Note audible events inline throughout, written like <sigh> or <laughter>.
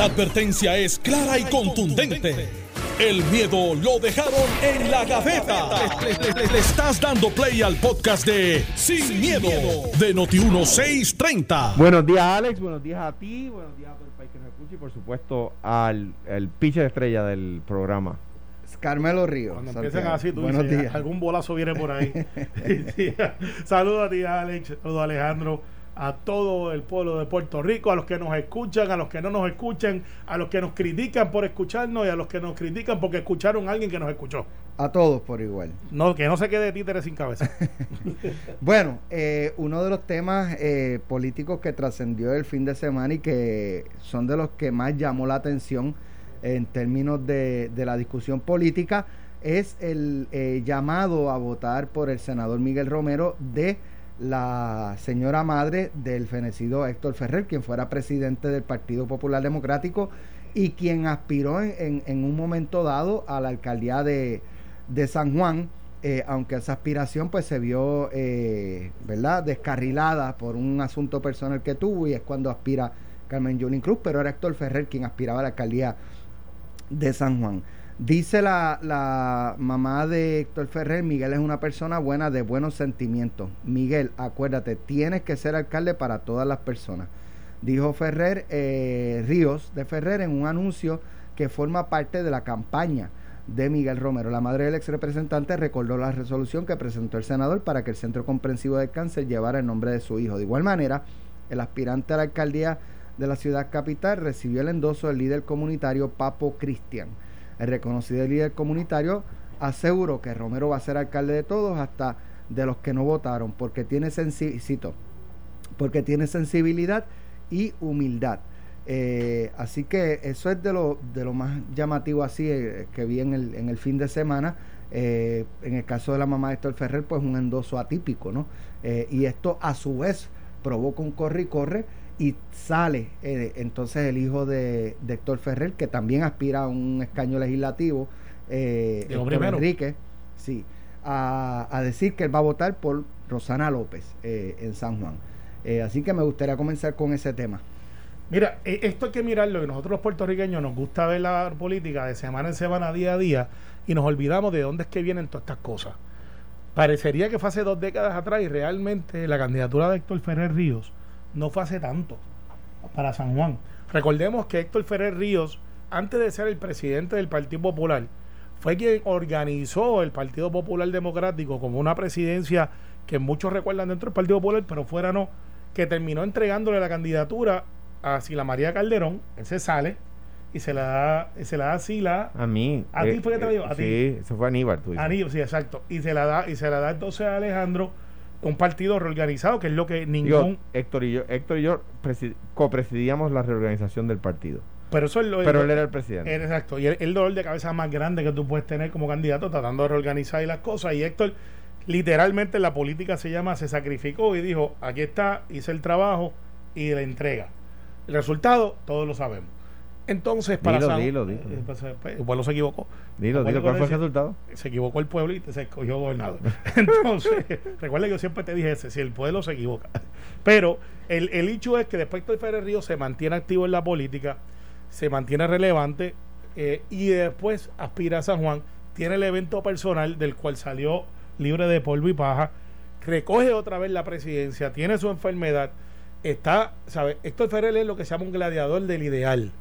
La advertencia es clara y contundente. El miedo lo dejaron en la gaveta. Le, estás dando play al podcast de Sin, miedo, de Noti1630. Buenos días, Alex. Buenos días a ti. Buenos días a todo el país que nos escucha y, por supuesto, al el pitcher estrella del programa. Carmelo Ríos. Cuando empiezan así, tú Buenos dices, días. algún bolazo viene por ahí. <laughs> <laughs> Saludos a ti, Alex. Saludos a Alejandro a todo el pueblo de Puerto Rico, a los que nos escuchan, a los que no nos escuchan, a los que nos critican por escucharnos y a los que nos critican porque escucharon a alguien que nos escuchó. A todos por igual. No, que no se quede títere sin cabeza. <laughs> bueno, eh, uno de los temas eh, políticos que trascendió el fin de semana y que son de los que más llamó la atención en términos de, de la discusión política es el eh, llamado a votar por el senador Miguel Romero de la señora madre del fenecido Héctor Ferrer, quien fuera presidente del Partido Popular Democrático y quien aspiró en, un momento dado a la alcaldía de, San Juan, eh, aunque esa aspiración pues se vio, eh, ¿verdad?, descarrilada por un asunto personal que tuvo y es cuando aspira Carmen Yulín Cruz, pero era Héctor Ferrer quien aspiraba a la alcaldía de San Juan. Dice la, mamá de Héctor Ferrer, Miguel es una persona buena de buenos sentimientos. Miguel, acuérdate, tienes que ser alcalde para todas las personas. Dijo Ferrer eh, Ríos de Ferrer en un anuncio que forma parte de la campaña de Miguel Romero. La madre del ex representante recordó la resolución que presentó el senador para que el Centro Comprensivo del Cáncer llevara el nombre de su hijo. De igual manera, el aspirante a la alcaldía de la ciudad capital recibió el endoso del líder comunitario Papo Cristian. El reconocido líder comunitario aseguró que Romero va a ser alcalde de todos, hasta de los que no votaron, porque tiene, porque tiene sensibilidad y humildad. Eh, así que eso es de lo, de lo más llamativo así eh, que vi en el, fin de semana. Eh, en el caso de la mamá de Héctor Ferrer, pues un endoso atípico, ¿no? y esto a su vez provoca un corre y corre y sale eh, entonces el hijo de, Héctor Ferrer, que también aspira a un escaño legislativo, eh, Enrique, sí, a, decir que él va a votar por Rosana López eh, en San Juan. Eh, así que me gustaría comenzar con ese tema. Mira, esto hay que mirarlo, y nosotros los puertorriqueños nos gusta ver la política de semana en semana, día a día, y nos olvidamos de dónde es que vienen todas estas cosas. Parecería que fue hace dos décadas atrás y realmente la candidatura de Héctor Ferrer Ríos no fue hace tanto para San Juan. Recordemos que Héctor Ferrer Ríos, antes de ser el presidente del Partido Popular, fue quien organizó el Partido Popular Democrático como una presidencia que muchos recuerdan dentro del Partido Popular, pero fuera no, que terminó entregándole la candidatura a Sila María Calderón, él se sale y se la da, se la da a Sila. A mí. A ti fue que te la dio, a sí, ti. eso fue Aníbal, tú Aníbal, sí, exacto. Y se la da, y se la da entonces a Alejandro un partido reorganizado, que es lo que ningún... Héctor y yo, Héctor y yo copresidíamos la reorganización del partido. Pero, eso es lo, Pero él era el presidente. exacto. Y el, dolor de cabeza más grande que tú puedes tener como candidato tratando de reorganizar las cosas. Y Héctor, literalmente la política se llama, se sacrificó y dijo, aquí está, hice el trabajo y la entrega. El resultado, todos lo sabemos. Entonces, para dilo, dilo, dilo. Eh, pues, pues, el pueblo se equivocó. Dilo, dilo, ¿cuál fue el resultado? Se equivocó el pueblo y se escogió gobernador. <laughs> Entonces, recuerda que yo siempre te dije ese, si el pueblo se equivoca. Pero el, el hecho es que después de Ferrer Río se mantiene activo en la política, se mantiene relevante eh, y después aspira a San Juan, tiene el evento personal del cual salió libre de polvo y paja, recoge otra vez la presidencia, tiene su enfermedad, está, ¿sabes? Héctor Ferrer es lo que se llama un gladiador del ideal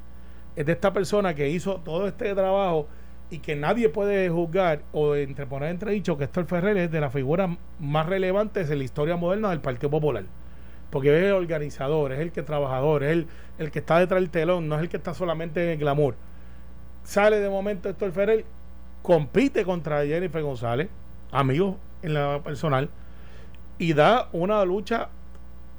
es de esta persona que hizo todo este trabajo y que nadie puede juzgar o entreponer entre dicho que Héctor Ferrer es de las figuras más relevantes de la historia moderna del Partido Popular. Porque es el organizador, es el que trabajador, es el, el que está detrás del telón, no es el que está solamente en el glamour. Sale de momento Héctor Ferrer, compite contra Jennifer González, amigo en la personal, y da una lucha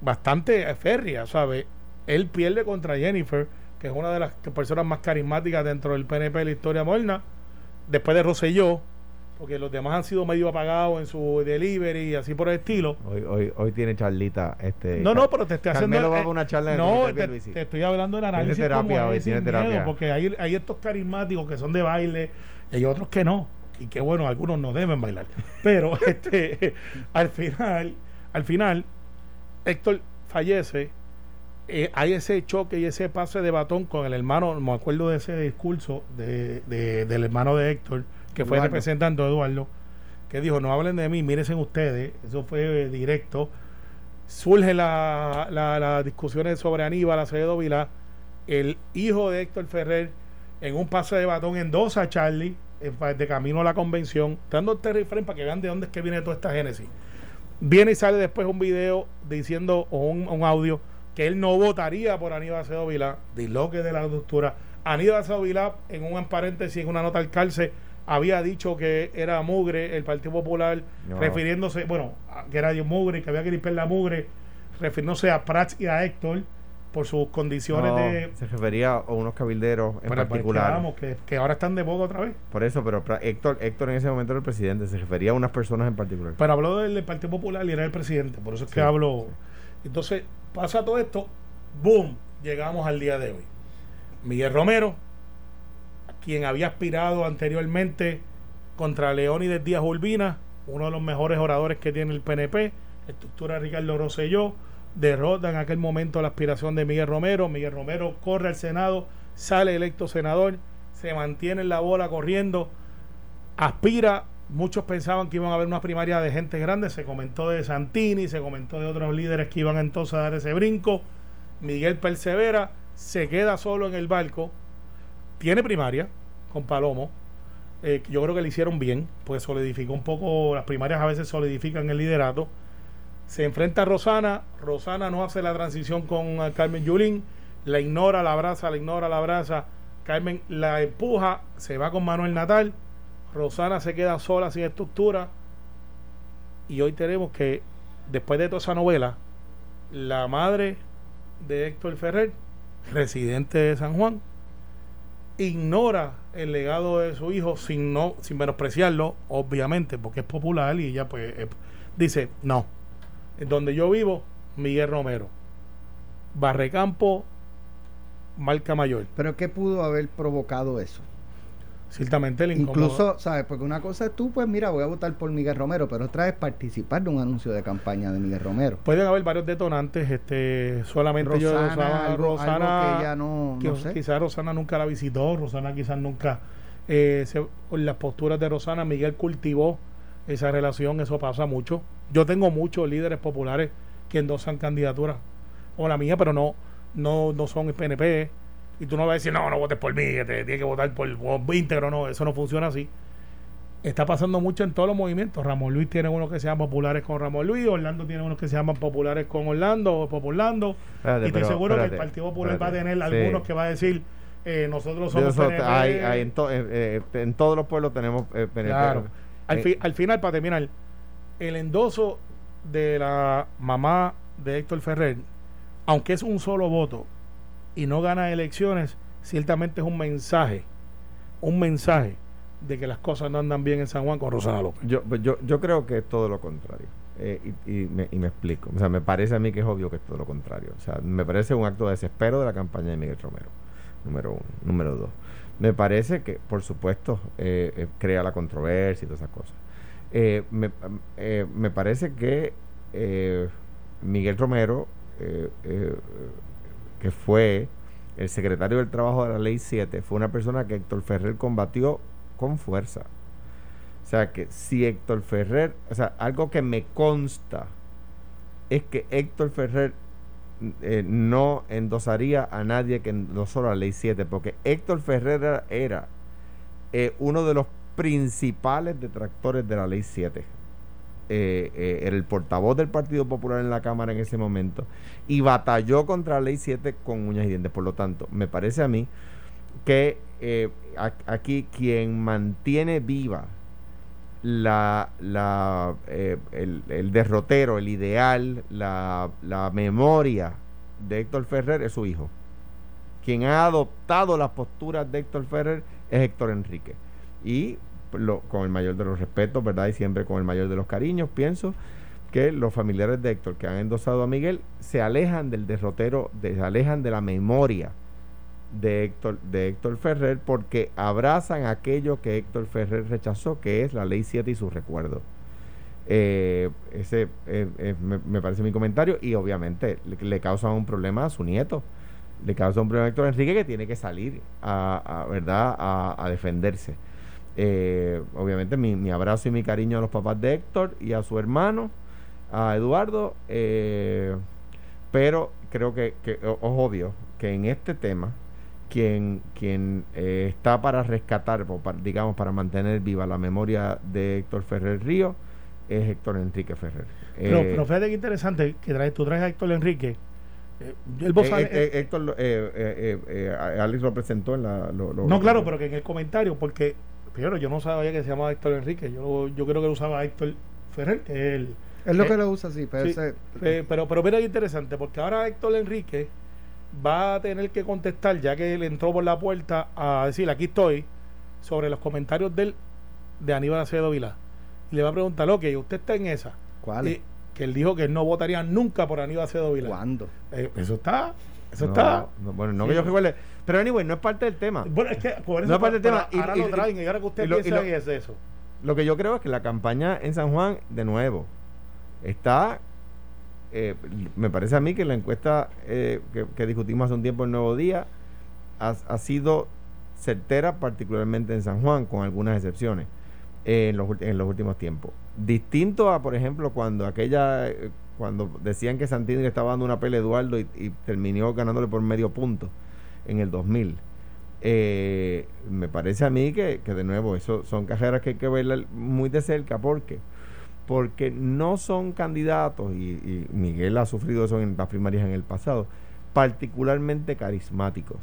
bastante férrea, ¿sabe? Él pierde contra Jennifer que es una de las personas más carismáticas dentro del PNP de la historia moderna, después de Rosselló, porque los demás han sido medio apagados en su delivery y así por el estilo. Hoy, hoy, hoy tiene charlita. Este, no, no, pero te estoy haciendo. Va una charla no, te, te, estoy hablando del análisis. Tiene terapia hoy, tiene terapia. porque hay, hay estos carismáticos que son de baile y hay otros que no. Y que bueno, algunos no deben bailar. Pero <laughs> este al final, al final, Héctor fallece eh, hay ese choque y ese pase de batón con el hermano, me acuerdo de ese discurso de, de- del hermano de Héctor, que fue Eduardo. representante Eduardo, que dijo, no hablen de mí, mírense ustedes, eso fue eh, directo. Surgen la- la- las discusiones sobre Aníbal Acevedo Vilá, el hijo de Héctor Ferrer, en un pase de batón endosa a Charlie, de camino a la convención, dando Terry Frame para que vean de dónde es que viene toda esta génesis. Viene y sale después un video diciendo, o un, un audio, que él no votaría por Aníbal Acevedo Vilá, disloque de la doctora. Aníbal Acevedo Vilá, en un paréntesis, en una nota al cárcel, había dicho que era mugre el Partido Popular, No. refiriéndose, bueno, que era Dios mugre, que había que limpiar la mugre, refiriéndose a Prats y a Héctor por sus condiciones No, de... se refería a unos cabilderos en pues, particular. que, que ahora están de boca otra vez. Por eso, pero Héctor, Héctor en ese momento era el presidente, se refería a unas personas en particular. Pero habló del, Partido Popular y era el presidente, por eso es que Sí, hablo. Entonces, pasa todo esto, boom, llegamos al día de hoy. Miguel Romero, quien había aspirado anteriormente contra Leónides Díaz Urbina, uno de los mejores oradores que tiene el PNP, estructura Ricardo Rosselló, derrota en aquel momento la aspiración de Miguel Romero, Miguel Romero corre al Senado, sale electo senador, se mantiene en la bola corriendo, aspira, muchos pensaban que iban a haber una primaria de gente grande, se comentó de Santini, se comentó de otros líderes que iban entonces a dar ese brinco, Miguel persevera, se queda solo en el barco, tiene primaria con Palomo, eh, yo creo que le hicieron bien, pues solidificó un poco, las primarias a veces solidifican el liderato, se enfrenta a Rosana, Rosana no hace la transición con eh, Carmen Yulín, la ignora, la abraza, la ignora, la abraza, Carmen la empuja, se va con Manuel Natal, Rosana se queda sola sin estructura. Y hoy tenemos que después de toda esa novela la madre de Héctor Ferrer residente de San Juan ignora el legado de su hijo sin no sin menospreciarlo obviamente porque es popular y ella pues dice no donde yo vivo Miguel Romero. Barrecampo marca mayor Pero ¿qué pudo haber provocado eso? Ciertamente el incómodo Incluso, ¿sabes? Porque una cosa es tú, pues mira, voy a votar por Miguel Romero, pero otra es participar de un anuncio de campaña de Miguel Romero. Pueden haber varios detonantes, este, solamente yo Rosana, algo, Rosana, algo que ella no, que no sé. quizás Rosana nunca la visitó, Rosana quizás nunca, eh, se- las posturas de Rosana, Miguel cultivó esa relación, eso pasa mucho. Yo tengo muchos líderes populares que endosan candidaturas, o la mía, pero no, no, no son PNP, y tú no vas a decir, no, no votes por mí, que te tienes que votar por, por íntegro, no, eso no funciona así. Está pasando mucho en todos los movimientos. Ramón Luis tiene unos que se llaman populares con Ramón Luis, Orlando tiene unos que se llaman populares con Orlando o Populando. Espérate, y estoy pero, seguro que el Partido Popular va a tener Sí. algunos que va a decir, eh, nosotros somos eso PNP. hay- hay en, to- eh, eh, en todos los pueblos tenemos PNP. Claro. Al, fi- al final, para terminar, el endoso de la mamá de Héctor Ferrer, aunque es un solo voto y no gana elecciones, ciertamente es un mensaje, un mensaje de que las cosas no andan bien en San Juan con Rosana López. Yo, pues yo, yo creo que es todo lo contrario. Eh, y, me, y me explico. O sea, me parece a mí que es obvio que es todo lo contrario. O sea, me parece un acto de desespero de la campaña de Miguel Romero. Número uno. Número dos. Me parece que, por supuesto, eh, eh, crea la controversia y todas esas cosas. Me, me parece que Miguel Romero, que fue el secretario del Trabajo de la Ley 7, fue una persona que Héctor Ferrer combatió con fuerza. O sea que si Héctor Ferrer, o sea, algo que me consta es que Héctor Ferrer eh, no endosaría a nadie que endosó la ley 7, porque Héctor Ferrer era, eh, uno de los principales detractores de la ley 7. Eh, eh, era el portavoz del Partido Popular en la Cámara en ese momento y batalló contra la ley 7 con uñas y dientes. Por lo tanto, me parece a mí que eh, aquí quien mantiene viva la, la, eh, el, el derrotero, el ideal, la, la memoria de Héctor Ferrer es su hijo. Quien ha adoptado las posturas de Héctor Ferrer es Héctor Enrique. Y lo- con el mayor de los respetos, ¿verdad? Y siempre con el mayor de los cariños, pienso que los familiares de Héctor que han endosado a Miguel se alejan del derrotero, de- se alejan de la memoria de Héctor, de Héctor Ferrer porque abrazan aquello que Héctor Ferrer rechazó, que es la ley 7 y sus recuerdos. Eh, ese eh, eh, me, parece mi comentario y obviamente le, le causa un problema a su nieto. Le causa un problema a Héctor Enrique que tiene que salir a, ¿verdad? a defenderse. Eh, obviamente mi, mi abrazo y mi cariño a los papás de Héctor y a su hermano, a Eduardo, eh, pero creo que, es obvio que en este tema quien, quien eh, está para rescatar, para- digamos, para mantener viva la memoria de Héctor Ferrer Río es Héctor Enrique Ferrer. Pero, Eh, pero fíjate que interesante que traes, tú traes a Héctor Enrique. eh, el vocale- eh, eh, Héctor, Alex lo presentó en la... lo- lo- no, claro, pero que en el comentario, porque primero yo no sabía que se llamaba Héctor Enrique, yo, yo creo que lo usaba Héctor Ferrer, que es el, Es lo Eh, que lo usa así, pero sí, ese- Eh, pero, pero mira qué interesante, porque ahora Héctor Enrique va a tener que contestar, ya que él entró por la puerta a decir, aquí estoy, sobre los comentarios del, de Aníbal Acevedo Vilá. Y le va a preguntar, ok, usted está en esa. ¿Cuál? Y- que él dijo que él no votaría nunca por Aníbal Acevedo Vilá. ¿Cuándo? Eh, eso está, eso no, está. no, bueno, no Sí. que yo recuerde. Pero anyway, no es parte del tema. Bueno, es que por eso No es parte del tema. Y- ahora y- lo traen y ahora que usted piensa lo- que es eso. Lo que yo creo es que la campaña en San Juan, de nuevo, está. eh, me parece a mí que la encuesta eh, que, que discutimos hace un tiempo en Nuevo Día ha, ha sido certera, particularmente en San Juan, con algunas excepciones, eh, en, los, en los últimos tiempos. Distinto a, por ejemplo, cuando aquella. eh, cuando decían que Santini le estaba dando una pelea a Eduardo y, y terminó ganándole por medio punto en el 2000. Eh, me parece a mí que, que de nuevo, eso son carreras que hay que verlas muy de cerca. ¿Por qué? Porque no son candidatos, y, y Miguel ha sufrido eso en las primarias en el pasado, particularmente carismáticos.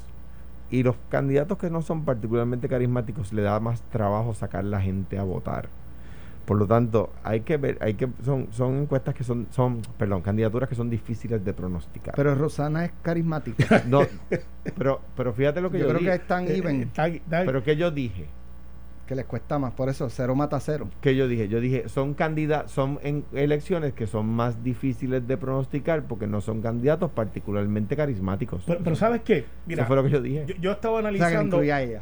Y los candidatos que no son particularmente carismáticos le da más trabajo sacar la gente a votar. Por lo tanto, hay que ver, hay que son son encuestas que son son, perdón, candidaturas que son difíciles de pronosticar. Pero Rosana es carismática. <laughs> no, pero pero fíjate lo que yo, yo, creo dije. que es tan Eh, even pero que yo dije, que les cuesta más. Por eso, cero mata cero. que yo dije, yo dije, son candidatos, son en elecciones que son más difíciles de pronosticar porque no son candidatos particularmente carismáticos. pero, pero ¿sabes qué? Mira, Eso fue lo que yo dije. yo, yo estaba O sea, que analizando. incluía a ella.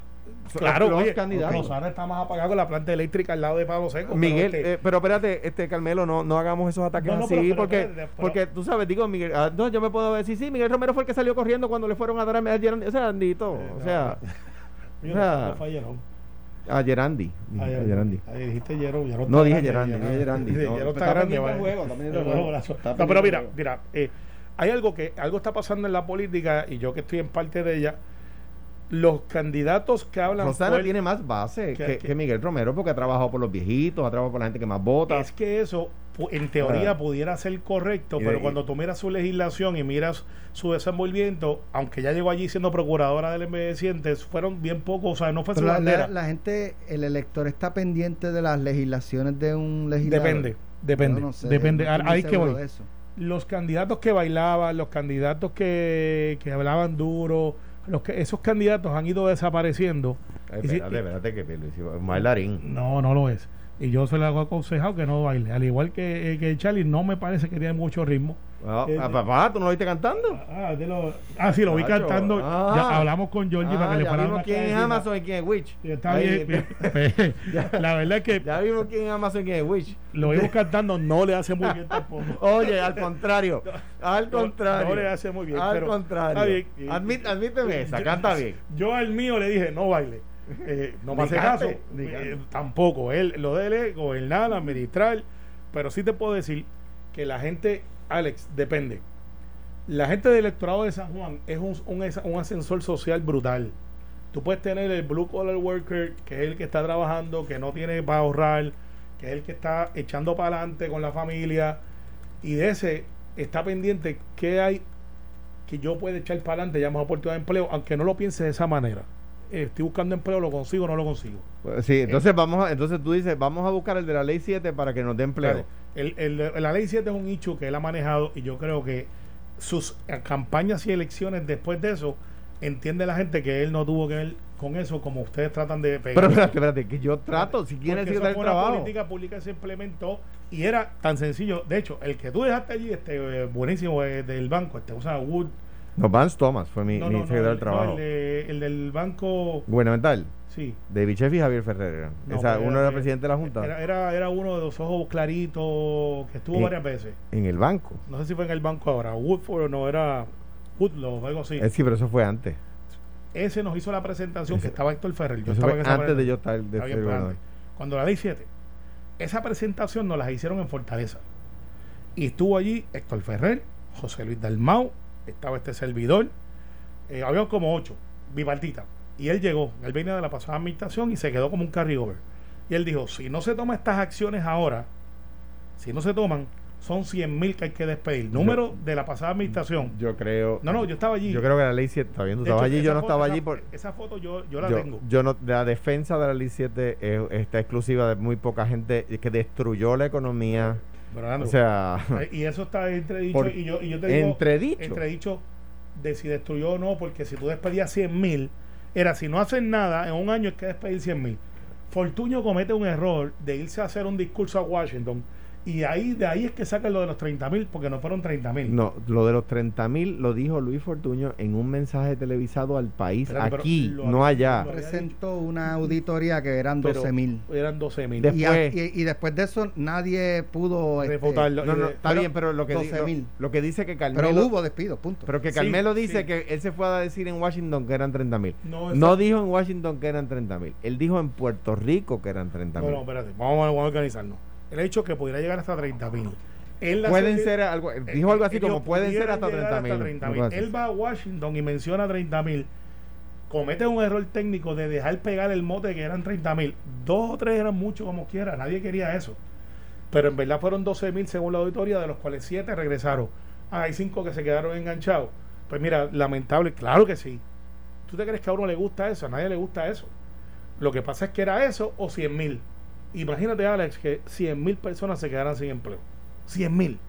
Claro, los oye, candidatos. Rosana está más apagada con la planta eléctrica al lado de Pablo Seco. pero Miguel, este- eh, pero espérate, este Carmelo, no, no hagamos esos ataques No, no, así, pero- porque, pero- porque tú sabes, digo, Miguel, ah, no, yo me puedo decir, sí, Miguel Romero fue el que salió corriendo cuando le fueron a dar a a Gerandi, o sea, Andito, Eh, o sea, <laughs> o sea, a Gerandi, a. Gerandi. Ahí dijiste Gerón. No, dije Gerandi, Gerandi, no, Gerón pero está grande. No, pero mira, mira, eh, hay algo que algo está pasando en la política y yo que estoy en parte de ella. Los candidatos que hablan Rosana tiene más base que- que, que- que Miguel Romero porque ha trabajado por los viejitos, ha trabajado por la gente que más vota. Es que eso, en teoría, Ah. pudiera ser correcto, Y- pero cuando tú miras su legislación y miras su desenvolvimiento, aunque ya llegó allí siendo procuradora del envejeciente, fueron bien pocos, o sea, no fue su la, bandera. la- la gente, el elector está pendiente de las legislaciones de un legislador. depende, depende, no sé, depende. Ahí que voy. Los candidatos que bailaban, los candidatos que, que hablaban duro, los que esos candidatos han ido desapareciendo. Ay, Y si- espérate, espérate que Pierluisi es un bailarín. No, no lo es. Y yo se le hago aconsejado que no baile. Al igual que, eh, que Charlie, no me parece que tiene mucho ritmo. Ah, Eh, ah, papá, ¿tú no lo viste cantando? Ah, de lo- ah, sí, lo vi cantando. ah. Ya hablamos con Georgie para que le una quién es. Amazon y quién es Witch. Está Ahí, <laughs> bien. La verdad es que Ya vimos quién es Amazon y quién es Witch. lo vimos cantando, no le hace muy bien tampoco. <laughs> Oye, al contrario. Al contrario. No, le hace muy bien. Al pero contrario. está bien. Admit- admíteme esa, canta bien. Yo al mío le dije, no baile. Eh, no me hace caso. Eh, tampoco. Él, lo de él es gobernar, administrar. Pero sí te puedo decir que la gente, Alex, depende. La gente del electorado de San Juan es un, un, ascensor social brutal. Tú puedes tener el blue collar worker, que es el que está trabajando, que no tiene para ahorrar, que es el que está echando para adelante con la familia. Y de ese está pendiente qué hay que yo pueda echar para adelante, llamas oportunidad de empleo, aunque no lo piense de esa manera. Eh, estoy buscando empleo, lo consigo o no lo consigo. Pues Sí, entonces vamos a, entonces tú dices, vamos a buscar el de la ley 7 para que nos dé empleo. Claro, el- el- la ley 7 es un hecho que él ha manejado y yo creo que sus eh, campañas y elecciones después de eso, entiende la gente que él no tuvo que ver con eso como ustedes tratan de pegar. Pero espérate, espérate, que yo trato, si quieres decir trabajo. política pública se implementó y era tan sencillo. De hecho, el que tú dejaste allí, este eh, buenísimo eh, del banco, este usa Wood, No, Vance Thomas fue mi, No, mi no, secretario el, del trabajo. el, de- el del banco. Gubernamental. Sí. David Chef y Javier Ferrer. Esa- uno era presidente de la Junta. Era, era, era uno de los ojos claritos que estuvo varias veces. En el banco. No sé si fue en el banco ahora. Woodford o no, era Woodlaw o algo así. Eh, sí, pero eso fue antes. Ese nos hizo la presentación que estaba Héctor Ferrer. Yo estaba en esa antes de yo estar de pues, antes. Cuando la ley 7, esa presentación nos la hicieron en Fortaleza. Y estuvo allí Héctor Ferrer, José Luis Dalmau, estaba este servidor, eh, había como ocho, bipartita. Y él llegó, él venía de la pasada administración y se quedó como un carryover. Y él dijo, si no se toman estas acciones ahora, si no se toman, son 100 mil que hay que despedir. Número de la pasada administración. Yo creo. No, no, yo estaba allí. Yo creo que la ley 7. Está estabas hecho, allí, yo no foto- estaba esa- allí. Por, Esa foto yo, yo la yo, tengo. yo no, la defensa de la ley 7 es- está exclusiva de muy poca gente que destruyó la economía. O sea, <laughs> Y eso está entredicho. Por- y, yo, y yo te digo, entredicho. entredicho de si destruyó o no, porque si tú despedías 100 mil, era si no hacen nada, en un año es que despedir 100 mil. Fortuño comete un error de irse a hacer un discurso a Washington y ahí de ahí es que sacan lo de los 30 mil, porque no fueron 30 mil. no, lo de los 30 mil lo dijo Luis Fortuño en un mensaje televisado al país, Espérate, pero aquí, lo no había- allá. Presentó una auditoría que eran Pero 12 mil. Eran 12 mil. Y, y, y después de eso nadie pudo este, Refutarlo. No, no, Eh, está pero bien, pero lo que, di- 12.000. lo, lo que dice que Carmelo. pero hubo despidos punto pero que Sí, Carmelo dice sí. que él se fue a decir en Washington que eran 30 mil. No, No, dijo en Washington que eran 30 mil. Él dijo en Puerto Rico que eran 30 No, mil. no, espérate, vamos, a- vamos a organizarnos. El hecho que pudiera llegar hasta 30 mil. Él pueden serie- ser algo. Dijo algo así como pueden ser hasta llegar 30 mil. mil. Él va a Washington y menciona 30 mil. Comete un error técnico de dejar pegar el mote que eran 30 mil. Dos o tres eran mucho como quiera. Nadie quería eso. Pero en verdad fueron 12 mil según la auditoría, de los cuales 7 regresaron. Ah, hay 5 que se quedaron enganchados. Pues mira, lamentable, claro que sí. ¿Tú te crees que a uno le gusta eso? A nadie le gusta eso. Lo que pasa es que era eso o 100 mil. Imagínate, Alex, que 100 mil personas se quedaran sin empleo. 100 mil.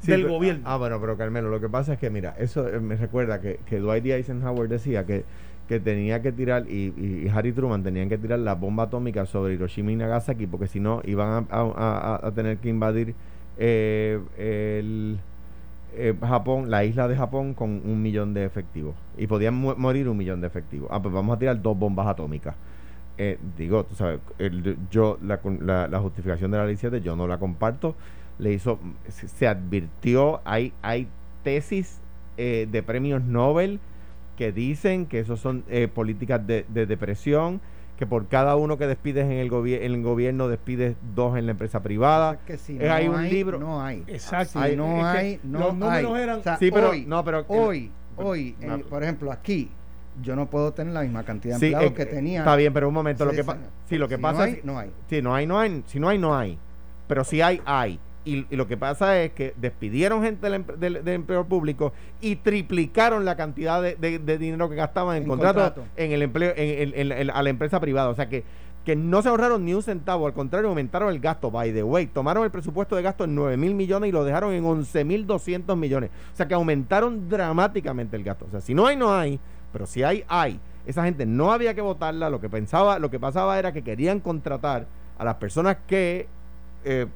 Sí, del pero- gobierno. Ah, bueno, pero Carmelo, lo que pasa es que, mira, eso eh, me recuerda que, que Dwight D. Eisenhower decía que, que tenía que tirar, y, y- Harry Truman tenían que tirar la bomba atómica sobre Hiroshima y Nagasaki, porque si no iban a, a- a- a tener que invadir eh, el, eh, Japón, la isla de Japón, con un millón de efectivos. Y podían mu- morir un millón de efectivos. Ah, pues vamos a tirar dos bombas atómicas. Eh, digo, tú sabes, el- yo la, la, la justificación de la ley 7 yo no la comparto. Le hizo, se, se advirtió, hay, hay tesis eh, de premios Nobel que dicen que eso son eh, políticas de, de depresión, que por cada uno que despides en el, gobi- en el gobierno despides dos en la empresa privada. Es que si Eh, no hay un libro- no hay Exacto. si no hay no los números hay. eran- O sea, Sí, pero- hoy, no, pero- hoy pero- hoy en- no. por ejemplo aquí yo no puedo tener la misma cantidad de Sí, empleados eh, que tenía Está bien, pero un momento, lo que 10 pasa, años. sí, lo que Si pasa no es hay, no hay Sí, no hay, no hay. Si no hay, no hay. Pero si hay, hay. Y, y lo que pasa es que despidieron gente del, empre- del- del empleo público y triplicaron la cantidad de, de- de dinero que gastaban en, En contrato. en el empleo, en- en- a la empresa privada. O sea que, que no se ahorraron ni un centavo, al contrario, aumentaron el gasto. By the way, tomaron el presupuesto de gasto en 9 mil millones y lo dejaron en 11 mil 200 millones. O sea que aumentaron dramáticamente el gasto. O sea, si no hay, no hay. Pero si hay, hay. Esa gente no había que votarla. Lo que pensaba, lo que pasaba era que querían contratar a las personas que eh,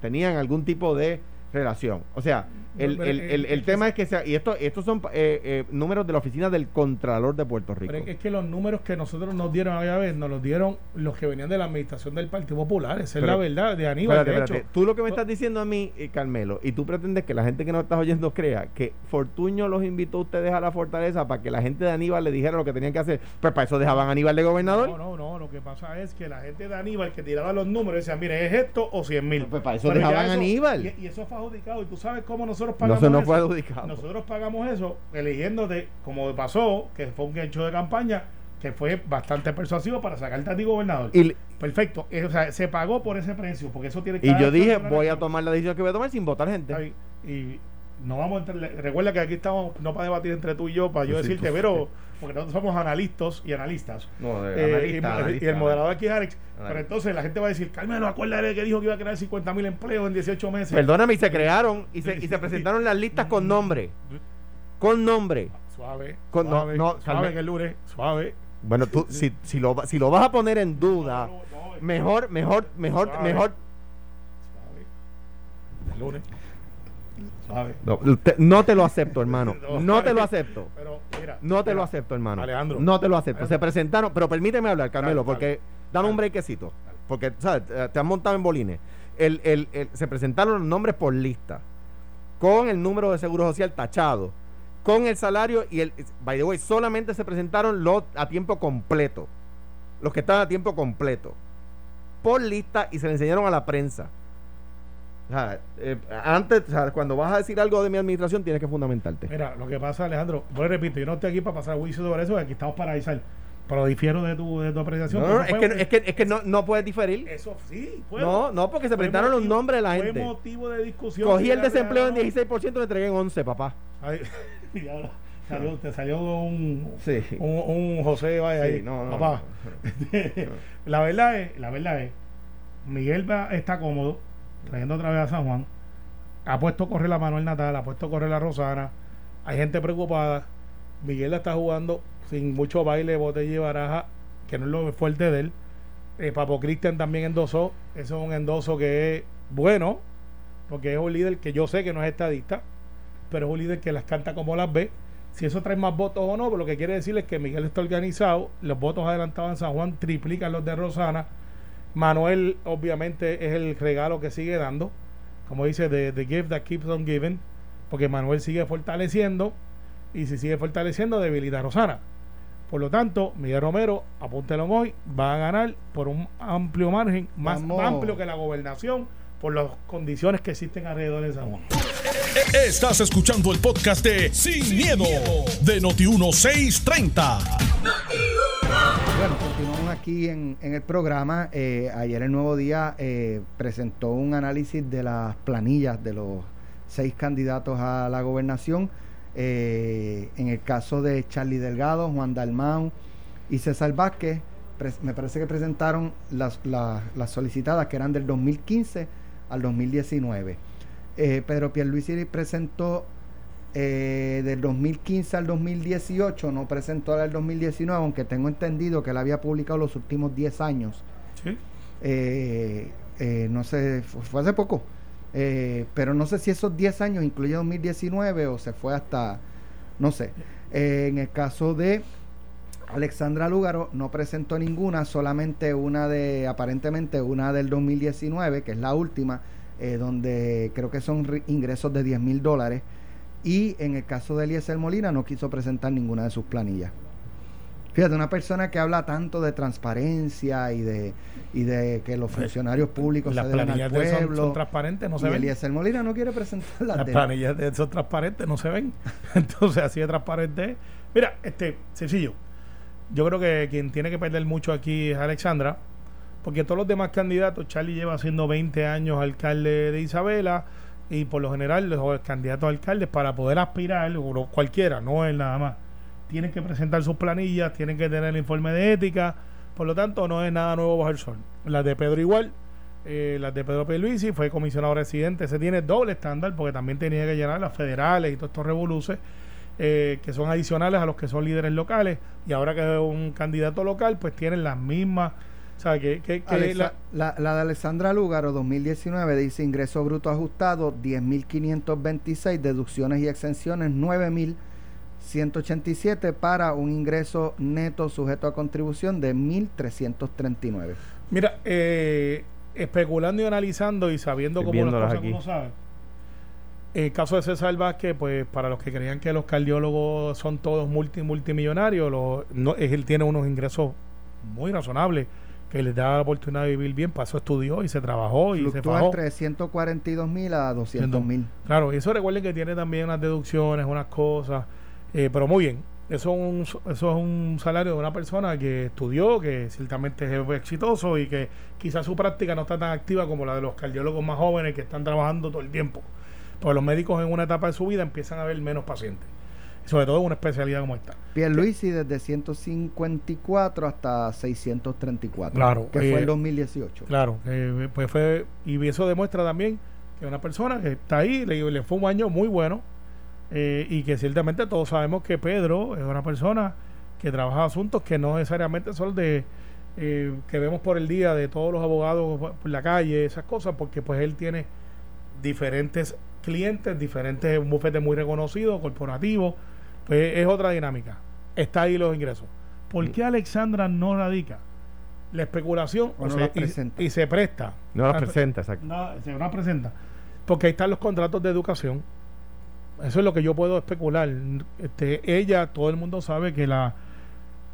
tenían algún tipo de relación. O sea, el, el- el- el tema es que sea, y esto, estos son eh, eh, números de la oficina del Contralor de Puerto Rico. Pero es que los números que nosotros nos dieron aquella vez, nos los dieron los que venían de la administración del Partido Popular. Esa es la verdad, de Aníbal. Espérate, de espérate. hecho. Tú lo que me No- estás diciendo a mí, eh, Carmelo, y tú pretendes que la gente que nos estás oyendo crea que Fortuño los invitó a ustedes a la fortaleza para que la gente de Aníbal le dijera lo que tenían que hacer. Pues para eso dejaban a Aníbal de gobernador. No, no, no. Lo que pasa es que la gente de Aníbal que tiraba los números decía, mire, es esto o 100 mil. Pues para eso dejaban a Aníbal. Y, y eso fue adjudicado. Y tú sabes cómo nosotros No, pagamos eso no eso? fue adjudicado. Nosotros pagamos eso eligiéndote, como pasó, que fue un hecho de campaña que fue bastante persuasivo para sacarte a ti gobernador. Y, Perfecto. Eh, o sea, se pagó por ese precio, porque eso tiene que y yo dije, voy a tomar la decisión que voy a tomar sin votar gente. Y no vamos a. Recuerda que aquí estamos no para debatir entre tú y yo, para yo sí, decirte, tú- pero porque nosotros somos analistas y analistas. No, de- Eh, analista, y, analista, y el moderador aquí es Alex. Analista. Pero entonces la gente va a decir, Carmelo, acuérdate que dijo que iba a crear 50 mil empleos en 18 meses. Perdóname, y se crearon y se, y se presentaron las listas con nombre. Con nombre. Suave. Con- suave, no, suave que el lunes. Suave. Bueno, tú, si, si, lo, va- si lo vas a poner en duda, no, no, mejor, mejor, mejor, Suave. mejor. Suave. El lunes. No, te, no te lo acepto, hermano. <laughs> No, No te lo acepto. Pero, mira, No te mira, lo acepto, hermano. Alejandro. No te lo acepto. Se presentaron, pero permíteme hablar, Carmelo, Dale, porque dale. dame un Dale. brequecito. Porque, ¿sabes? Te te han montado en bolines. El, el, el- se presentaron los nombres por lista, con el número de seguro social tachado, con el salario y el. By the way, solamente se presentaron los a tiempo completo. Los que estaban a tiempo completo. Por lista y se le enseñaron a la prensa. Eh, antes, o sea, cuando vas a decir algo de mi administración, tienes que fundamentarte. Mira, lo que pasa, Alejandro, voy a repito, yo no estoy aquí para pasar juicio sobre eso, aquí estamos para avisar. Pero difiero de tu, de tu apreciación. No, no, es fue- que, es que, es que no, no puedes diferir. Eso sí, fue. No, no, porque se fue presentaron los nombres de la Fue gente. motivo de discusión. Cogí el desempleo en real o no. 16% y le entregué en 11, papá. Ay, <laughs> diablo, salió- te salió un, Sí. un, un José vaya Sí, ahí. no, no, papá. <laughs> la verdad es, la verdad es, Miguel va, está cómodo, trayendo otra vez a San Juan. Ha puesto a correr la Manuel Natal, ha puesto a correr la Rosana. Hay gente preocupada. Miguel la está jugando sin mucho baile, botella y baraja, que no es lo fuerte de él. Eh, Papo Cristian también endosó. Eso es un endoso que es bueno, porque es un líder que yo sé que no es estadista, pero es un líder que las canta como las ve. Si eso trae más votos o no, pero lo que quiere decir es que Miguel está organizado, los votos adelantados en San Juan triplican los de Rosana. Manuel, obviamente, es el regalo que sigue dando, como dice, the, the gift that keeps on giving, porque Manuel sigue fortaleciendo y si sigue fortaleciendo, debilita a Rosana. Por lo tanto, Miguel Romero, apúntelo hoy, va a ganar por un amplio margen, más Vamos. amplio que la gobernación, por las condiciones que existen alrededor de San Juan. Estás escuchando el podcast de Sin, miedo, de Noti1630. Bueno, continuamos aquí en, el programa. Eh, ayer el Nuevo Día eh, presentó un análisis de las planillas de los seis candidatos a la gobernación. Eh, en el caso de Charlie Delgado, Juan Dalmau y César Vázquez, me parece que presentaron las solicitadas que eran del 2015 al 2019. Eh, Pedro Pierluisi presentó eh, del 2015 al 2018, no presentó la del 2019, aunque tengo entendido que él había publicado los últimos 10 años. ¿Sí? Eh, eh, no sé, fu- fue hace poco. Eh, pero no sé si esos 10 años incluye 2019 o se fue hasta, no sé. En el caso de Alexandra Lúgaro, no presentó ninguna, solamente una de, aparentemente una del 2019, que es la última, donde creo que son ingresos de 10 mil dólares. Y en el caso de Eliezer Molina, no quiso presentar ninguna de sus planillas. Fíjate, una persona que habla tanto de transparencia y de, y de que los funcionarios públicos Las se deben al planillas de son, son transparentes, no se y ven. Eliezer Molina no quiere presentar las planillas de son transparentes, no se ven. <laughs> Entonces, así de transparente. Mira, este, sencillo. Yo creo que quien tiene que perder mucho aquí es Alexandra, porque todos los demás candidatos, Charlie lleva siendo 20 años alcalde de Isabela, y por lo general los candidatos a alcaldes para poder aspirar, cualquiera, no él nada más, tienen que presentar sus planillas, tienen que tener el informe de ética, por lo tanto no es nada nuevo bajo el sol. Las de Pedro igual, eh, las de Pedro Pierluisi fue comisionado residente, se tiene doble estándar porque también tenía que llenar las federales y todos estos revoluces eh, que son adicionales a los que son líderes locales y ahora que es un candidato local pues tienen las mismas, o sea que, que- que Alexa- la- la, la de Alexandra Lúgaro 2019 dice ingreso bruto ajustado 10.526, deducciones y exenciones 9.187 para un ingreso neto sujeto a contribución de 1.339. Mira, eh, especulando y analizando y sabiendo Estoy cómo las cosas aquí. uno sabe. El caso de César Vázquez, pues para los que creían que los cardiólogos son todos multi, multimillonarios, lo- no, es- él tiene unos ingresos muy razonables que les da la oportunidad de vivir bien. Pasó, estudió y se trabajó y se Fluctúa fajó. entre 142 mil a 200 mil. Claro, y eso recuerden que tiene también unas deducciones, unas cosas, eh, pero muy bien. Eso es, un, eso es un salario de una persona que estudió, que ciertamente es exitoso y que quizás su práctica no está tan activa como la de los cardiólogos más jóvenes que están trabajando todo el tiempo. Porque los médicos en una etapa de su vida empiezan a ver menos pacientes. Sobre todo en una especialidad como esta. Pierluisi desde 154 hasta 634. Claro, Que fue eh, el 2018. Claro, eh, pues fue, y eso demuestra también que una persona que está ahí, le, le fue un año muy bueno, eh, y que ciertamente todos sabemos que Pedro es una persona que trabaja asuntos que no necesariamente son de eh, que vemos por el día de todos los abogados por la calle, esas cosas, porque pues él tiene diferentes clientes, diferentes un bufete muy reconocido, corporativo, pues es otra dinámica. Está ahí los ingresos. ¿Por qué Alexandra no radica? La especulación O no sea, las y- se presta. No las Ah, presenta, exacto. no, se no presenta. Porque ahí están los contratos de educación. Eso es lo que yo puedo especular. Este, ella, todo el mundo sabe que la,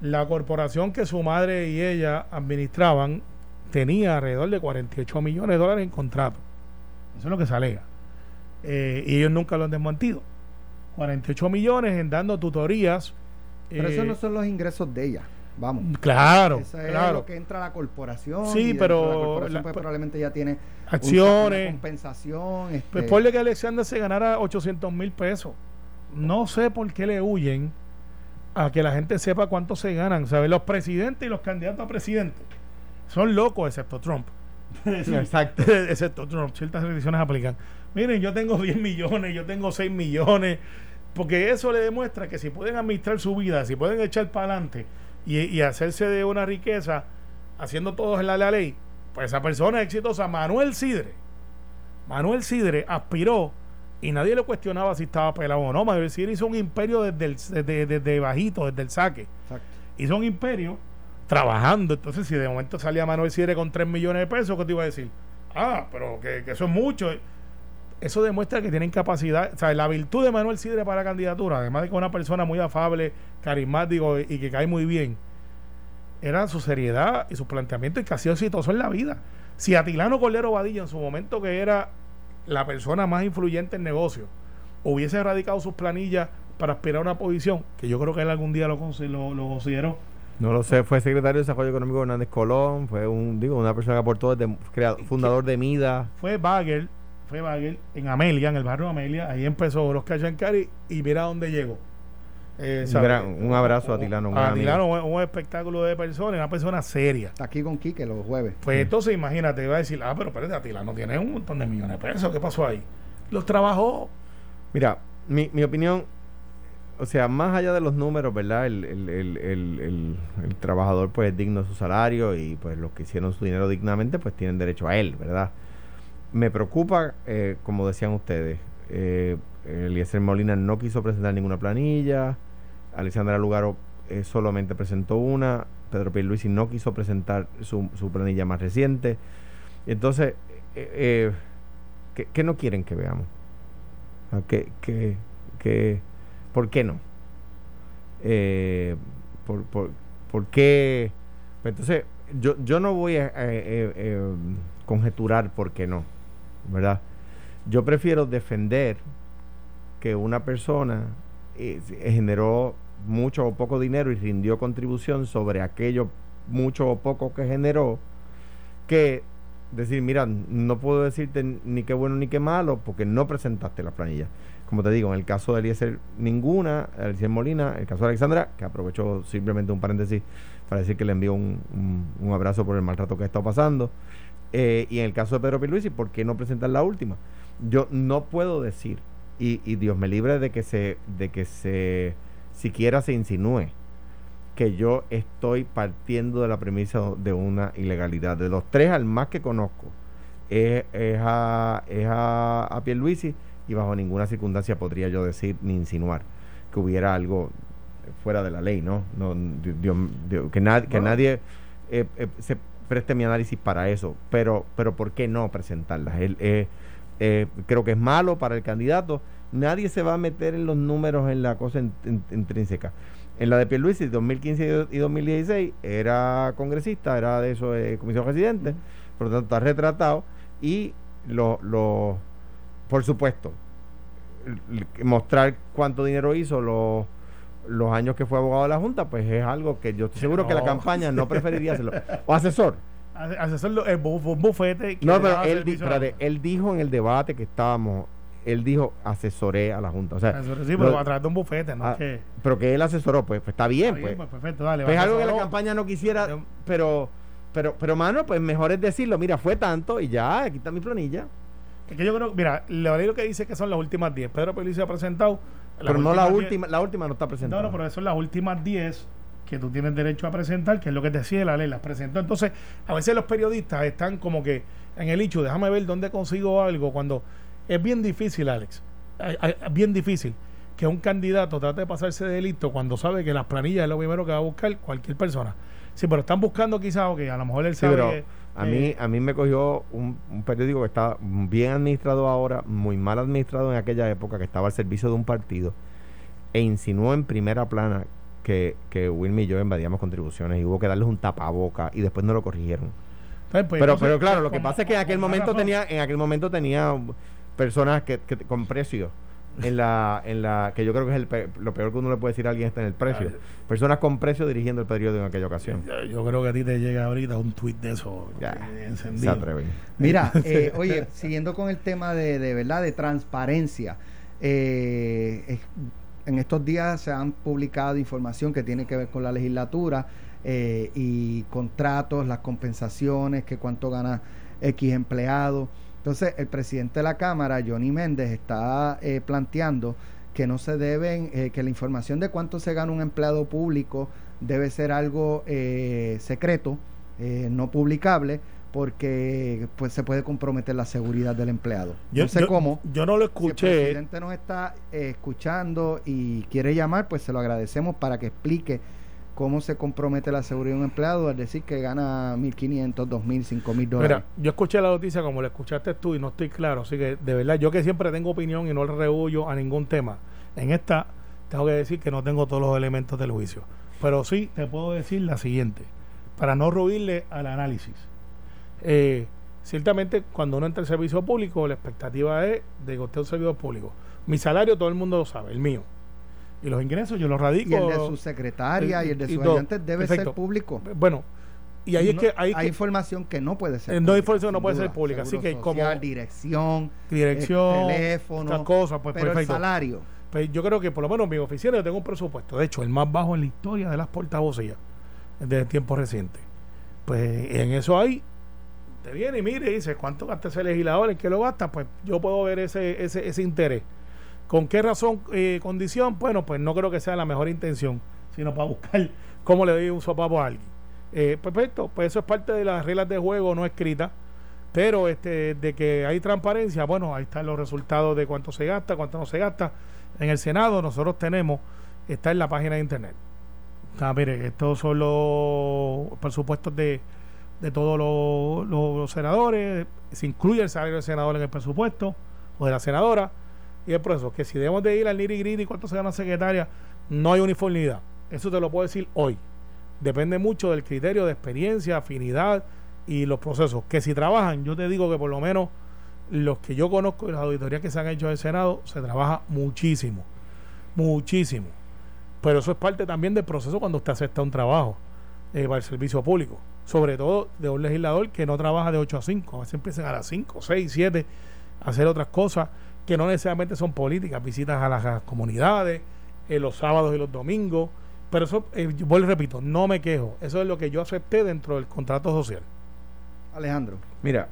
la corporación que su madre y ella administraban tenía alrededor de 48 millones de dólares en contrato. Eso es lo que se alega. Eh, y ellos nunca lo han desmentido. 48 millones en dando tutorías. Pero eh, esos no son los ingresos de ella. Vamos. Claro, Eso es claro. lo que entra a la corporación. Sí, pero de La corporación, la- pues, probablemente ya tiene Acciones. una compensación. Pues este, ponle que Alexander se ganara 800 mil pesos. No sé por qué le huyen a que la gente sepa cuánto se ganan. ¿sabes? Los presidentes y los candidatos a presidente son locos, excepto Trump. <laughs> Exacto. <laughs> excepto Trump. Ciertas restricciones aplican. Miren, yo tengo <laughs> 10 millones, yo tengo 6 millones. Porque eso le demuestra que si pueden administrar su vida, si pueden echar para adelante y, y hacerse de una riqueza haciendo todo en la, la ley, pues esa persona es exitosa. Manuel Sidre. Manuel Sidre aspiró y nadie le cuestionaba si estaba pelado o no. Manuel Sidre hizo un imperio desde, el, desde, desde bajito, desde el saque. exacto. Hizo un imperio trabajando. Entonces, si de momento salía Manuel Sidre con 3 millones de pesos, ¿qué te iba a decir? Ah, pero que, que eso es mucho. Eso demuestra que tienen capacidad. O sea, la virtud de Manuel Sidre para la candidatura, además de que es una persona muy afable, carismático y que cae muy bien, era su seriedad y su planteamiento y que ha sido exitoso en la vida. Si Atilano Cordero Badilla, en su momento que era la persona más influyente en negocio, hubiese erradicado sus planillas para aspirar a una posición, que yo creo que él algún día lo, lo, lo consideró, No lo sé, fue secretario de Desarrollo Económico de Hernández Colón, fue un, digo, una persona que aportó desde creado- fundador de Mida. fue Bagel, fue Bagel en Amelia, en el barrio Amelia, ahí empezó Oscar Chancari y mira dónde llegó. Eh, Un ¿sabe? gran- un abrazo a Atilano, un A gran Atilano, un, un espectáculo de personas, una persona seria. Está aquí con Quique los jueves. Pues entonces imagínate, iba a decir, ah, pero espérate, Atilano tiene un montón de millones de pesos, ¿qué pasó ahí? Los trabajó. Mira, mi, mi opinión, o sea, más allá de los números, ¿verdad? El, el, el, el, el- el trabajador pues es digno de su salario y pues los que hicieron su dinero dignamente pues tienen derecho a él, ¿verdad? Me preocupa, eh, como decían ustedes, eh, Molina no quiso presentar ninguna planilla, Alexandra Lugaro eh, solamente presentó una, Pedro Pierluisi no quiso presentar su, su planilla más reciente. Entonces, eh, eh, ¿qué, qué no quieren que veamos? ¿Qué, qué, qué- ¿Por qué no? Eh, por, por, por qué? Pues entonces, yo, yo no voy a conjeturar por qué no, ¿verdad? Yo prefiero defender que una persona eh, generó mucho o poco dinero y rindió contribución sobre aquello mucho o poco que generó, que decir, mira, no puedo decirte ni qué bueno ni qué malo porque no presentaste la planilla. Como te digo, en el caso de Eliezer, ninguna, Eliezer Molina, el caso de Alexandra, que aprovechó simplemente un paréntesis para decir que le envío un, un- un abrazo por el mal rato que ha estado pasando. Eh, y en el caso de Pedro Pierluisi, ¿por qué no presentar la última? Yo no puedo decir, y, y Dios me libre de que se, de que se siquiera se insinúe que yo estoy partiendo de la premisa de una ilegalidad. De los tres al más que conozco es, es a, es a, a Pierluisi y bajo ninguna circunstancia podría yo decir ni insinuar que hubiera algo fuera de la ley, ¿no? no Dios- Dios- Dios- que, nad- que Bueno. nadie eh, eh, se preste mi análisis para eso, pero, pero ¿por qué no presentarlas? Él, eh, eh, creo que es malo para el candidato. Nadie se va a meter en los números en la cosa in- in- intrínseca. En la de Pierluisi, 2015 y 2016, era congresista, era de eso, de comisión residente, por lo tanto está retratado y lo, lo por supuesto, mostrar cuánto dinero hizo los los años que fue abogado de la Junta, pues es algo que yo estoy seguro que la campaña no preferiría hacerlo. O asesor. Ase- Asesor, el bu- bu- bufete. que No, le pero él, di- a espérate, él dijo en el debate que estábamos, él dijo asesoré a la Junta. O sea, Sí, pero lo- a través de un bufete, no ah, es que. pero que él asesoró, pues, pues está bien, Está pues. bien, pues, perfecto, dale. Pues es algo que la campaña no quisiera, Pero- pero, pero, mano, pues mejor es decirlo, mira, fue tanto y ya, aquí está mi planilla. Es que yo creo, mira, lo lo que dice que son las últimas 10. Pedro Pelici ha presentado. Pero no la últimas 10. última, la última no está presentada. No, no, pero eso son las últimas 10 que tú tienes derecho a presentar, que es lo que te decide la ley, las presentó. Entonces, a veces los periodistas están como que en el hecho, déjame ver dónde consigo algo, cuando es bien difícil, Alex, bien difícil que un candidato trate de pasarse de delito cuando sabe que las planillas es lo primero que va a buscar cualquier persona. Sí, pero están buscando quizás, que a lo mejor él sabe a mí, eh, a mí me cogió un, periódico que está bien administrado ahora, muy mal administrado en aquella época, que estaba al servicio de un partido, e insinuó en primera plana que, que Wilmy y yo invadíamos contribuciones y hubo que darles un tapaboca y después no lo corrigieron. Pues, pero, pero claro, lo que pasa es que en aquel momento tenía, en aquel momento tenía personas que, que con precios en la, en la que yo creo que es el lo peor que uno le puede decir a alguien está en el precio. Personas con precio dirigiendo el periódico en aquella ocasión. Yo, creo que a ti te llega ahorita un tuit de eso. Ya, se atreven. Mira, eh, <laughs> oye, siguiendo con el tema de, de verdad de transparencia, eh, en estos días se han publicado información que tiene que ver con la legislatura eh, y contratos, las compensaciones, que cuánto gana X empleado. Entonces, el presidente de la Cámara, Johnny Méndez, está eh, planteando que no se deben, eh, que la información de cuánto se gana un empleado público debe ser algo eh, secreto, no publicable, porque pues se puede comprometer la seguridad del empleado. Yo, no sé cómo. Yo no lo escuché. Si el presidente nos está escuchando y quiere llamar, pues se lo agradecemos para que explique cómo se compromete la seguridad de un empleado al decir que gana 1.500, 2.000, 5.000 dólares. Mira, yo escuché la noticia como la escuchaste tú y no estoy claro, así que de verdad yo que siempre tengo opinión y no le rehuyo a ningún tema, en esta tengo que decir que no tengo todos los elementos del juicio, pero sí te puedo decir la siguiente, para no ruirle al análisis. Eh, ciertamente cuando uno entra al servicio público la expectativa es de que usted es un servidor público. Mi salario todo el mundo lo sabe, el mío y los ingresos yo los radico. Y el de su secretaria y, el de sus ayudantes debe ser público. Bueno, y ahí es que hay, información que no puede ser. Eh, no hay información que no puede ser pública. Así que como. Dirección, dirección, teléfono. cosas, pues pero el salario. Pues yo creo que por lo menos mi oficina yo tengo un presupuesto. De hecho, el más bajo en la historia de las portavocías desde tiempos recientes. Pues en eso hay. Te viene y mire y dice cuánto gasta ese legislador, en qué lo gasta. Pues yo puedo ver ese, ese, ese interés. ¿Con qué razón, eh, condición? Bueno, pues no creo que sea la mejor intención, sino para buscar <laughs> cómo le doy un sopapo a alguien. Eh, perfecto, pues eso es parte de las reglas de juego no escritas, pero este, de que hay transparencia, bueno, ahí están los resultados de cuánto se gasta, cuánto no se gasta. En el Senado nosotros tenemos, está en la página de internet. Ah, mire, estos son los presupuestos de, de todos los, los senadores, se incluye el salario del senador en el presupuesto o de la senadora y el proceso, que si debemos de ir al nitty gritty cuánto se gana secretaria, no hay uniformidad. Eso te lo puedo decir hoy. Depende mucho del criterio de experiencia, afinidad y los procesos. Que si trabajan, yo te digo que por lo menos los que yo conozco y las auditorías que se han hecho en el Senado, se trabaja muchísimo. Muchísimo. Pero eso es parte también del proceso cuando usted acepta un trabajo eh, para el servicio público. Sobre todo de un legislador que no trabaja de 8 a 5. A veces empiezan a las 5, 6, 7 a hacer otras cosas que no necesariamente son políticas, visitas a las comunidades, eh, los sábados y los domingos. Pero eso, eh, vuelvo y repito, no me quejo. Eso es lo que yo acepté dentro del contrato social. Alejandro. Mira,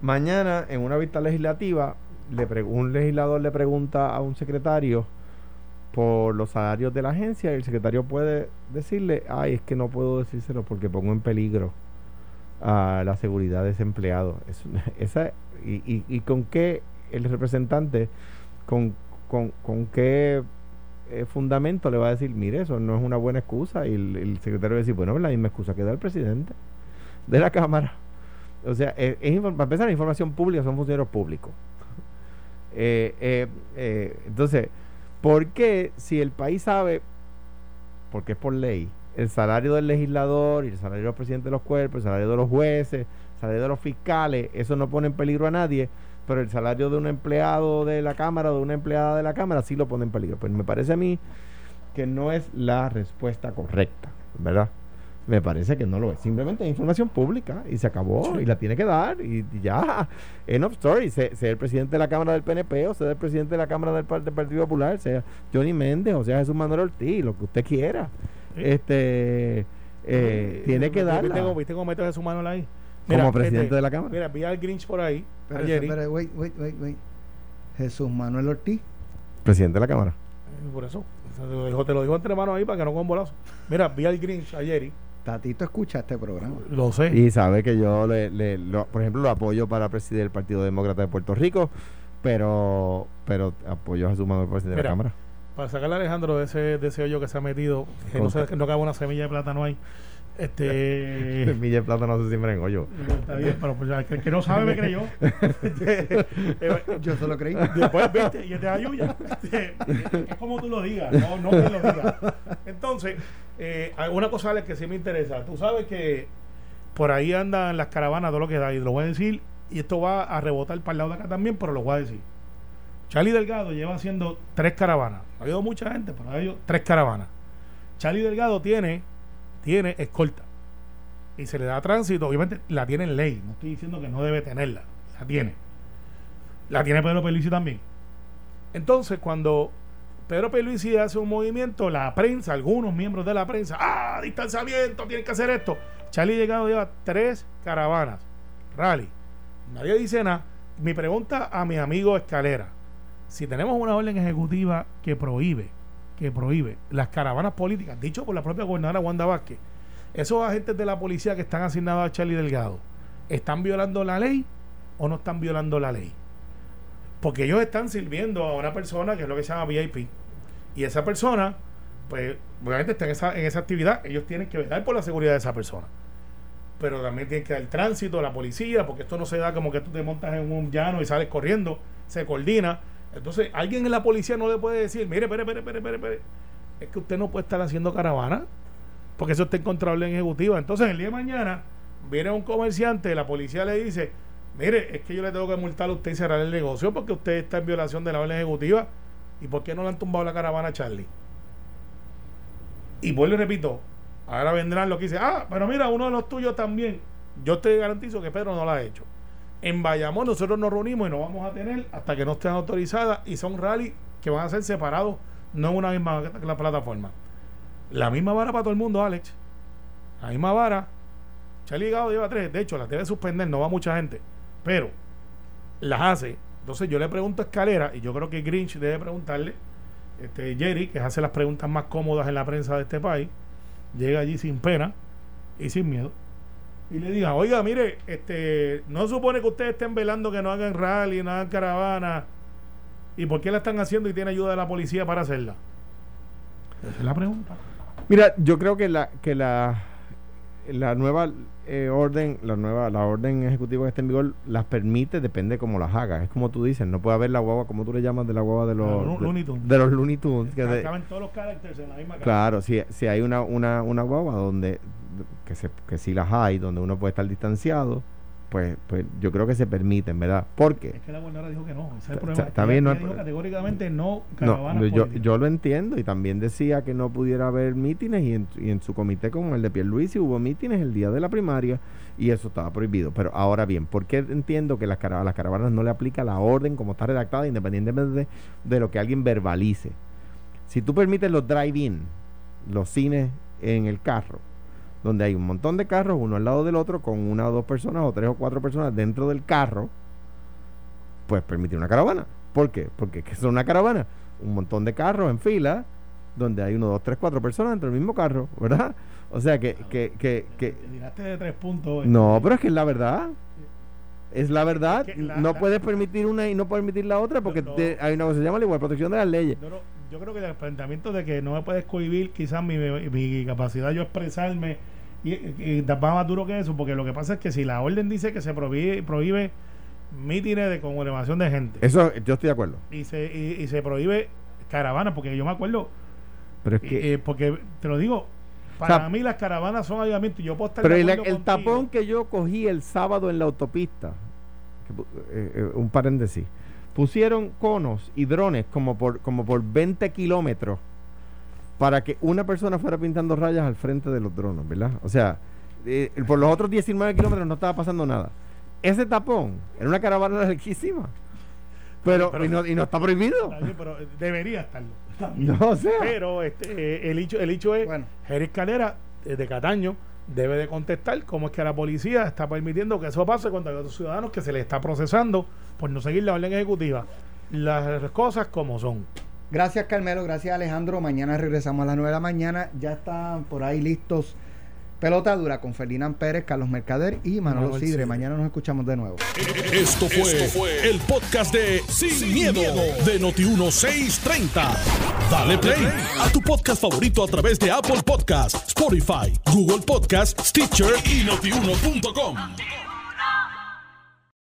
mañana en una vista legislativa, le un legislador le pregunta a un secretario por los salarios de la agencia y el secretario puede decirle, ay, es que no puedo decírselo porque pongo en peligro a la seguridad de ese empleado. <laughs> esa, y, y, y, con qué el representante con, con, qué eh, fundamento le va a decir, mire, eso no es una buena excusa. Y el, secretario va a decir, bueno, es la misma excusa que da el presidente de la Cámara. O sea, es, para empezar, la información pública son funcionarios públicos. Eh, eh, entonces, ¿por qué si el país sabe, porque es por ley, el salario del legislador y el salario del presidente de los cuerpos, el salario de los jueces, el salario de los fiscales, eso no pone en peligro a nadie? Pero el salario de un empleado de la Cámara o de una empleada de la Cámara sí lo pone en peligro. Pues me parece a mí que no es la respuesta correcta, ¿verdad? Me parece que no lo es. Simplemente es información pública y se acabó y la tiene que dar y, ya. End of story. Sea, el presidente de la Cámara del PNP o sea el presidente de la Cámara del, Partido Popular, sea Johnny Méndez o sea Jesús Manuel Ortiz, lo que usted quiera. Este eh, tiene que dar. ¿Viste cómo mete Jesús Manuel ahí? Como presidente de la Cámara. Mira, vi al Grinch por ahí. Pero, wait, wait, wait, wait. Jesús Manuel Ortiz. Presidente de la Cámara. Eh, por eso. Te lo dijo entre manos ahí para que no con bolazo. Mira, vi al Grinch ayer. Tatito escucha este programa. Lo sé. Y sabe que yo, le, le por ejemplo, lo apoyo para presidir el Partido Demócrata de Puerto Rico pero pero apoyo a su mano presidente de la Cámara. Para sacarle a Alejandro de ese, de ese hoyo que se ha metido, que no, se, que no cabe una semilla de plátano ahí. Este. <laughs> Milla de plata no se siembra en hoyo. Está bien, pero pues ya, el que, no sabe me creyó. <laughs> Yo se lo creí. Después, viste, y es de ayuya. Este, es como tú lo digas, no, no que lo digas. Entonces, eh, hay una cosa Alex, que sí me interesa. Tú sabes que por ahí andan las caravanas, todo lo que da, y lo voy a decir, y esto va a rebotar para el lado de acá también, pero lo voy a decir. Charlie Delgado lleva haciendo tres caravanas. Ha habido mucha gente, pero ha habido tres caravanas. Charlie Delgado tiene, tiene escolta. Y se le da tránsito. Obviamente la tiene en ley. No estoy diciendo que no debe tenerla. La tiene. La tiene Pedro Pierluisi también. Entonces, cuando Pedro Pierluisi hace un movimiento, la prensa, algunos miembros de la prensa, ¡ah! Distanciamiento, tienen que hacer esto. Charlie Delgado lleva tres caravanas, rally. Nadie dice nada. Mi pregunta a mi amigo Escalera, si tenemos una orden ejecutiva que prohíbe, que prohíbe las caravanas políticas, dicho por la propia gobernadora Wanda Vázquez, esos agentes de la policía que están asignados a Charlie Delgado, ¿están violando la ley o no están violando la ley? Porque ellos están sirviendo a una persona que es lo que se llama VIP. Y esa persona, pues, obviamente está en esa, en esa actividad, ellos tienen que velar por la seguridad de esa persona. Pero también tienen que dar el tránsito, la policía, porque esto no se da como que tú te montas en un llano y sales corriendo, se coordina. Entonces, alguien en la policía no le puede decir, mire, espere, espere, espere, espere. Es que usted no puede estar haciendo caravana, porque eso está en control en ejecutiva. Entonces, el día de mañana, viene un comerciante, la policía le dice, mire, es que yo le tengo que multar a usted y cerrar el negocio porque usted está en violación de la orden ejecutiva. ¿Y por qué no le han tumbado la caravana a Charlie? Y vuelvo y repito, ahora vendrán los que dicen, ah, pero mira, uno de los tuyos también. Yo te garantizo que Pedro no lo ha hecho. En Bayamón nosotros nos reunimos y no vamos a tener hasta que no estén autorizadas y son rally que van a ser separados, no en una misma la plataforma. La misma vara para todo el mundo, Alex. La misma vara. Charlie Gado lleva tres. De hecho, las debe suspender, no va mucha gente. Pero las hace. Entonces yo le pregunto a Escalera, y yo creo que Grinch debe preguntarle, este Jerry, que hace las preguntas más cómodas en la prensa de este país, llega allí sin pena y sin miedo. Y le diga, oiga, mire, este, no supone que ustedes estén velando que no hagan rally, no hagan caravana. ¿Y por qué la están haciendo y tiene ayuda de la policía para hacerla? Esa es la pregunta. Mira, yo creo que la que la la nueva eh, orden, la nueva la orden ejecutiva que está en vigor las permite, depende cómo las hagas. Es como tú dices, no puede haber la guagua, como tú le llamas, de la guagua de los Los de, Looney Tunes. de los Looney Tunes, que de- Caben todos los caracteres en la misma. Claro, si, si hay una, una, una guagua donde que, se, que sí las hay, donde uno puede estar distanciado, pues, pues yo creo que se permiten, ¿verdad? ¿Por qué? Es que la gobernadora dijo que no. Ese es el problema. bien, no dijo categóricamente no No, caravanas yo, yo lo entiendo y también decía que no pudiera haber mítines y en, y en su comité como el de Pierluisi hubo mítines el día de la primaria y eso estaba prohibido. Pero ahora bien, ¿por qué entiendo que las, cara- las caravanas no le aplica la orden como está redactada independientemente de, de lo que alguien verbalice? Si tú permites los drive-in, los cines en el carro, donde hay un montón de carros, uno al lado del otro, con una o dos personas o tres o cuatro personas dentro del carro, pues permitir una caravana. ¿Por qué? Porque ¿qué son una caravana? Un montón de carros en fila, donde hay uno, dos, tres, cuatro personas dentro del mismo carro, ¿verdad? O sea que, que, que, que tiraste de tres puntos. no, pero es que es la verdad. Es la verdad. Es que la- no la- puedes permitir una y no permitir la otra porque No, no. te- hay una cosa que se llama la igual protección de las leyes. Yo, no- yo creo que el planteamiento de que no me puedes cohibir quizás mi, mi, mi capacidad de yo expresarme y, y, va más duro que eso, porque lo que pasa es que si la orden dice que se prohíbe, prohíbe mítines de conmemoración de gente. Eso yo estoy de acuerdo. y se, y, y se prohíbe caravanas, porque yo me acuerdo, Pero es que eh, porque te lo digo, para sea, mí las caravanas son avivamiento yo puedo estar Pero el, tapón que yo cogí el sábado en la autopista, que eh, eh, un paréntesis, pusieron conos y drones como por, como por 20 kilómetros para que una persona fuera pintando rayas al frente de los drones, ¿verdad? O sea, eh, por los otros 19 kilómetros no estaba pasando nada. Ese tapón era una caravana <laughs> larguísima. Pero, Pero- y, no, y no está prohibido. Pero debería estarlo. <laughs> No, o sea. Pero este, eh, el, hecho, el hecho es, Bueno. Jerry Calera, eh, de Cataño, debe de contestar cómo es que la policía está permitiendo que eso pase cuando hay otros ciudadanos que se les está procesando por no seguir la orden ejecutiva. Las cosas como son. Gracias Carmelo, gracias Alejandro. Mañana regresamos a las 9 de la mañana. Ya están por ahí listos Pelota Dura con Ferdinand Pérez, Carlos Mercader y Manolo Manuel Sidre. Sidre. Mañana nos escuchamos de nuevo. Esto fue, el podcast de Sin, miedo, de Noti1630. Dale play a tu podcast favorito a través de Apple Podcasts, Spotify, Google Podcasts, Stitcher y notiuno.com.